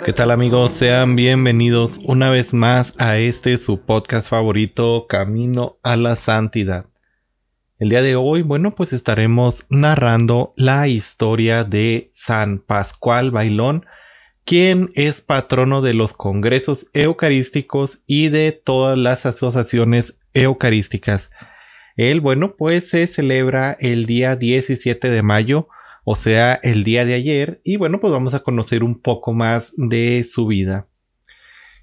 ¿Qué tal amigos? Sean bienvenidos una vez más a este su podcast favorito, Camino a la Santidad. El día de hoy, bueno, pues estaremos narrando la historia de San Pascual Bailón, quien es patrono de los congresos eucarísticos y de todas las asociaciones eucarísticas. Él, bueno, pues se celebra el día 17 de mayo, o sea, el día de ayer, y bueno, pues vamos a conocer un poco más de su vida.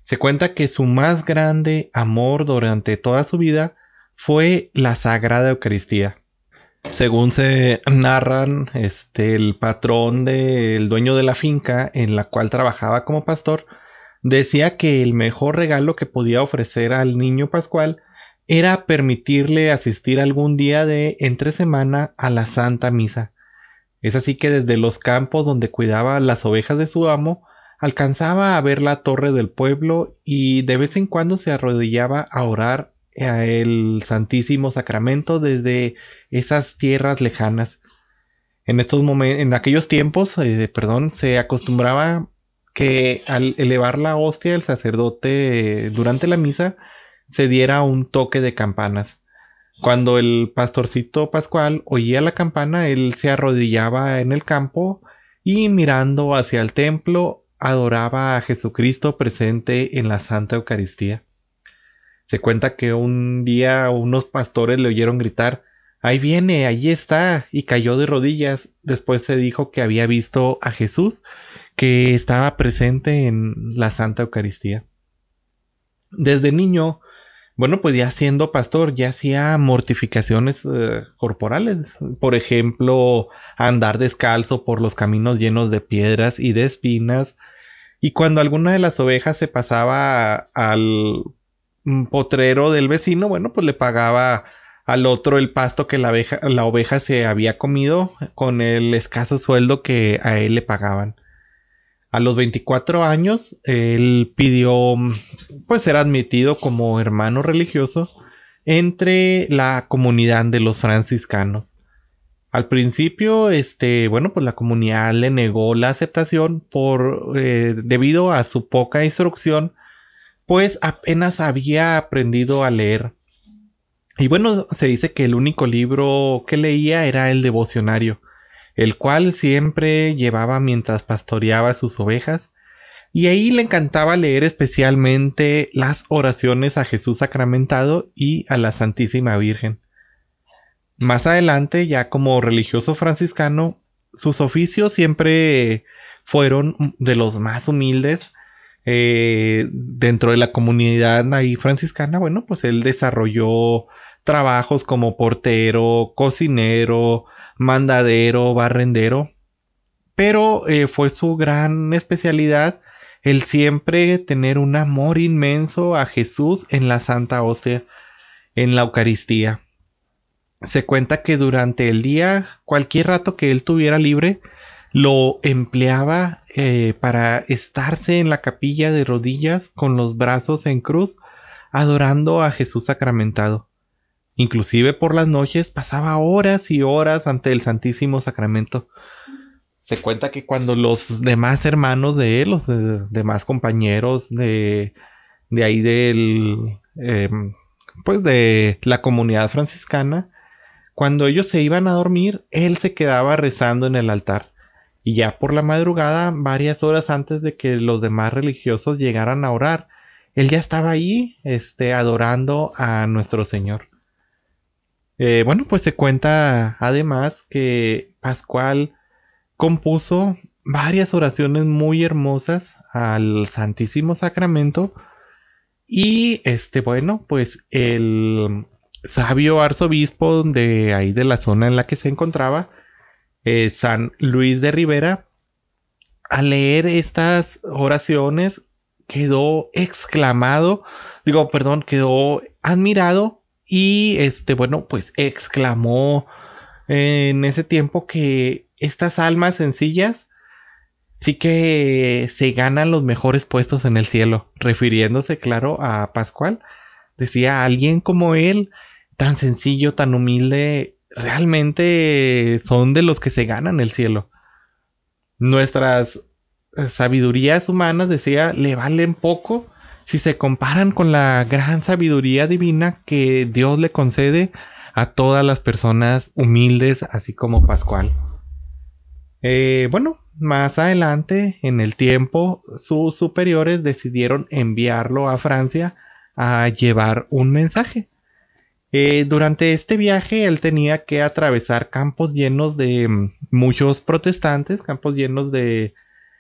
Se cuenta que su más grande amor durante toda su vida fue la Sagrada Eucaristía. Según se narran, este, el patrón del dueño de la finca en la cual trabajaba como pastor, decía que el mejor regalo que podía ofrecer al niño Pascual era permitirle asistir algún día de entre semana a la Santa Misa. Es así que desde los campos donde cuidaba las ovejas de su amo, alcanzaba a ver la torre del pueblo y de vez en cuando se arrodillaba a orar a el Santísimo Sacramento desde esas tierras lejanas. En estos momentos, en aquellos tiempos, eh, perdón, se acostumbraba que al elevar la hostia el sacerdote eh, durante la misa se diera un toque de campanas. Cuando el pastorcito Pascual oía la campana, él se arrodillaba en el campo y mirando hacia el templo adoraba a Jesucristo presente en la Santa Eucaristía. Se cuenta que un día unos pastores le oyeron gritar Ahí viene, allí está, y cayó de rodillas. Después se dijo que había visto a Jesús, que estaba presente en la Santa Eucaristía. Desde niño, bueno, pues ya siendo pastor, ya hacía mortificaciones eh, corporales. Por ejemplo, andar descalzo por los caminos llenos de piedras y de espinas. Y cuando alguna de las ovejas se pasaba al potrero del vecino, bueno, pues le pagaba al otro el pasto que la, la oveja se había comido con el escaso sueldo que a él le pagaban. A los 24 años, él pidió pues ser admitido como hermano religioso entre la comunidad de los franciscanos. Al principio, este, bueno, pues la comunidad le negó la aceptación por eh, debido a su poca instrucción, pues apenas había aprendido a leer. Y bueno, se dice que el único libro que leía era el devocionario el cual siempre llevaba mientras pastoreaba sus ovejas, y ahí le encantaba leer especialmente las oraciones a Jesús sacramentado y a la Santísima Virgen. Más adelante, ya como religioso franciscano, sus oficios siempre fueron de los más humildes. Eh, dentro de la comunidad ahí franciscana, bueno, pues él desarrolló trabajos como portero, cocinero, mandadero, barrendero, pero eh, fue su gran especialidad el siempre tener un amor inmenso a Jesús en la Santa Hostia, en la Eucaristía. Se cuenta que durante el día, cualquier rato que él tuviera libre, lo empleaba eh, para estarse en la capilla de rodillas con los brazos en cruz, adorando a Jesús sacramentado. Inclusive por las noches pasaba horas y horas ante el Santísimo Sacramento. Se cuenta que cuando los demás hermanos de él, los demás compañeros de, de ahí del, em, pues de la comunidad franciscana, cuando ellos se iban a dormir, él se quedaba rezando en el altar. Y ya por la madrugada, varias horas antes de que los demás religiosos llegaran a orar, él ya estaba ahí, este, adorando a nuestro Señor. Eh, bueno, pues se cuenta además que Pascual compuso varias oraciones muy hermosas al Santísimo Sacramento. Y este bueno pues el sabio arzobispo de ahí de la zona en la que se encontraba eh, San Luis de Rivera al leer estas oraciones quedó exclamado, digo, perdón, quedó admirado y este, bueno, pues exclamó en ese tiempo que estas almas sencillas sí que se ganan los mejores puestos en el cielo, refiriéndose, claro, a Pascual. Decía, alguien como él, tan sencillo, tan humilde, realmente son de los que se ganan el cielo. Nuestras sabidurías humanas, decía, le valen poco si se comparan con la gran sabiduría divina que Dios le concede a todas las personas humildes, así como Pascual. Eh, bueno, más adelante, en el tiempo, sus superiores decidieron enviarlo a Francia a llevar un mensaje. Eh, durante este viaje él tenía que atravesar campos llenos de mm, muchos protestantes, campos llenos de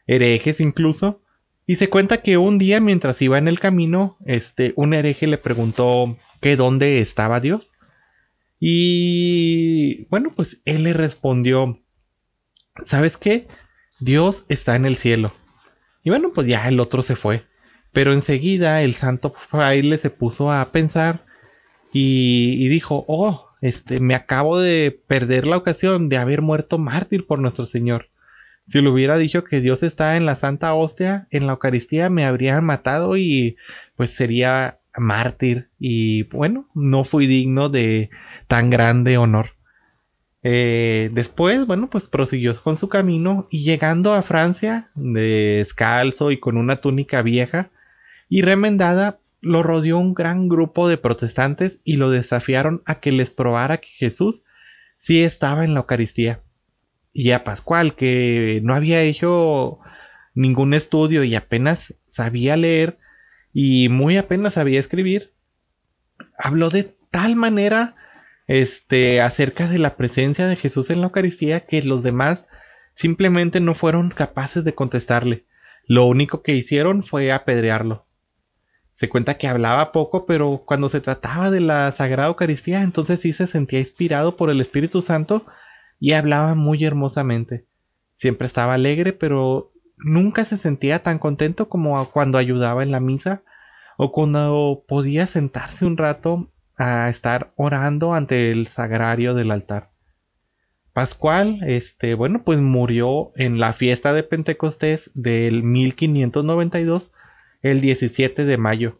herejes incluso, y se cuenta que un día mientras iba en el camino, este, un hereje le preguntó que dónde estaba Dios. Y bueno, pues él le respondió, ¿sabes qué? Dios está en el cielo. Y bueno, pues ya el otro se fue. Pero enseguida el santo fraile se puso a pensar y, dijo, oh, este, me acabo de perder la ocasión de haber muerto mártir por nuestro Señor. Si le hubiera dicho que Dios está en la Santa Hostia, en la Eucaristía, me habrían matado y pues sería mártir. Y bueno, no fui digno de tan grande honor. Eh, después, bueno, pues prosiguió con su camino y llegando a Francia, descalzo y con una túnica vieja y remendada, lo rodeó un gran grupo de protestantes y lo desafiaron a que les probara que Jesús sí estaba en la Eucaristía. Y a Pascual, que no había hecho ningún estudio y apenas sabía leer y muy apenas sabía escribir, habló de tal manera este, acerca de la presencia de Jesús en la Eucaristía que los demás simplemente no fueron capaces de contestarle. Lo único que hicieron fue apedrearlo. Se cuenta que hablaba poco, pero cuando se trataba de la Sagrada Eucaristía, entonces sí se sentía inspirado por el Espíritu Santo y hablaba muy hermosamente. Siempre estaba alegre, pero nunca se sentía tan contento como cuando ayudaba en la misa o cuando podía sentarse un rato a estar orando ante el sagrario del altar. Pascual, este, bueno, pues murió en la fiesta de Pentecostés del 1592, el 17 de mayo.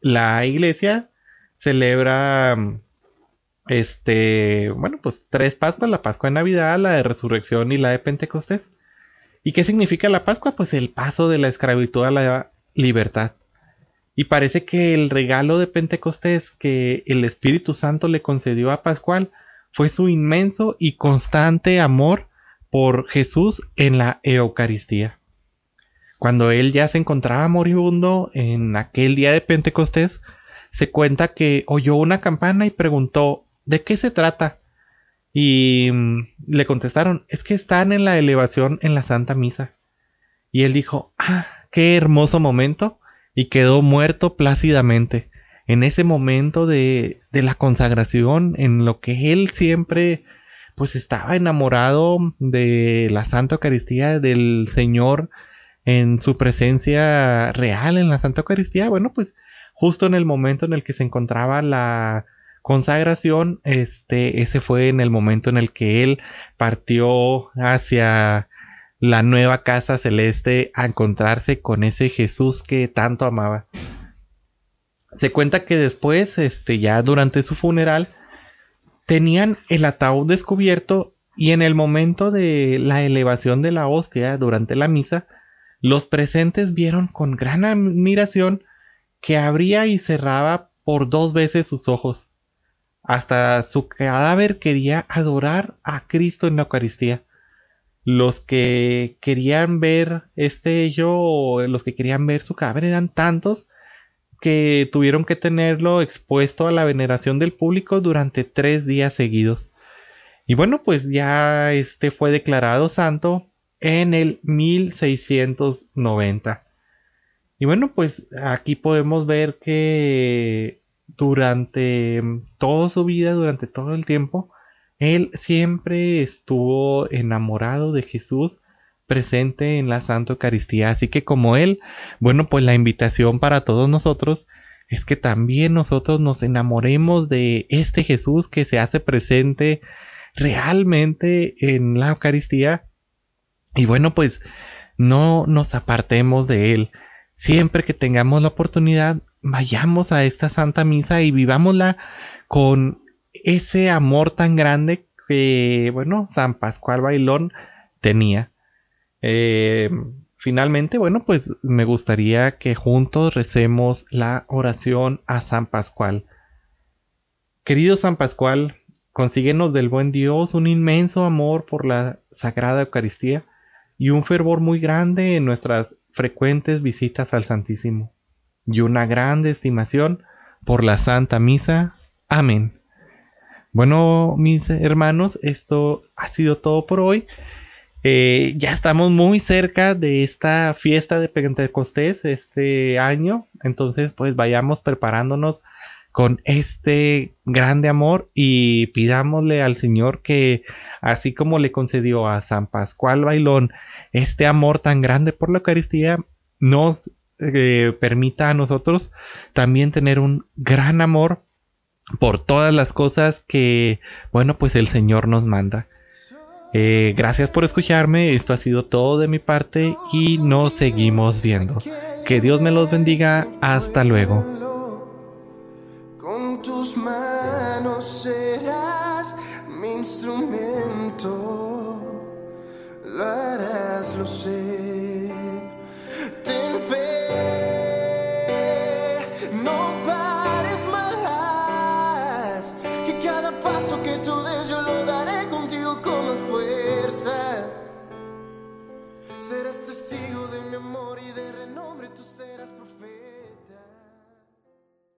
La iglesia celebra, este, bueno, pues tres Pascuas, la Pascua de Navidad, la de Resurrección y la de Pentecostés. ¿Y qué significa la Pascua? Pues el paso de la esclavitud a la libertad. Y parece que el regalo de Pentecostés que el Espíritu Santo le concedió a Pascual fue su inmenso y constante amor por Jesús en la Eucaristía. Cuando él ya se encontraba moribundo en aquel día de Pentecostés, se cuenta que oyó una campana y preguntó ¿De qué se trata? Y mm, le contestaron, es que están en la elevación en la Santa Misa. Y él dijo, ah, qué hermoso momento y quedó muerto plácidamente. En ese momento de, de la consagración, en lo que él siempre pues estaba enamorado de la Santa Eucaristía, del Señor en su presencia real en la Santa Eucaristía, bueno, pues justo en el momento en el que se encontraba la consagración, este, ese fue en el momento en el que él partió hacia la nueva casa celeste a encontrarse con ese Jesús que tanto amaba. Se cuenta que después, este, ya durante su funeral, tenían el ataúd descubierto y en el momento de la elevación de la hostia durante la misa, los presentes vieron con gran admiración que abría y cerraba por dos veces sus ojos. Hasta su cadáver quería adorar a Cristo en la Eucaristía los que querían ver este hecho, los que querían ver su cadáver eran tantos que tuvieron que tenerlo expuesto a la veneración del público durante tres días seguidos. Y bueno, pues ya este fue declarado santo en el 1690. Y bueno, pues aquí podemos ver que durante toda su vida, durante todo el tiempo, él siempre estuvo enamorado de Jesús presente en la Santa Eucaristía. Así que como Él, bueno, pues la invitación para todos nosotros es que también nosotros nos enamoremos de este Jesús que se hace presente realmente en la Eucaristía. Y bueno, pues no nos apartemos de Él. Siempre que tengamos la oportunidad, vayamos a esta Santa Misa y vivámosla con ese amor tan grande que, bueno, San Pascual Bailón tenía. Eh, finalmente, bueno, pues me gustaría que juntos recemos la oración a San Pascual. Querido San Pascual, consíguenos del buen Dios un inmenso amor por la Sagrada Eucaristía y un fervor muy grande en nuestras frecuentes visitas al Santísimo, y una grande estimación por la Santa Misa. Amén. Bueno, mis hermanos, esto ha sido todo por hoy. Eh, ya estamos muy cerca de esta fiesta de Pentecostés este año, entonces pues vayamos preparándonos con este grande amor y pidámosle al Señor que así como le concedió a San Pascual Bailón este amor tan grande por la Eucaristía, nos eh, permita a nosotros también tener un gran amor por todas las cosas que, bueno, pues el Señor nos manda. Eh, gracias por escucharme, esto ha sido todo de mi parte y nos seguimos viendo. Que Dios me los bendiga, hasta luego. Con tus manos serás mi instrumento, lo harás, lo.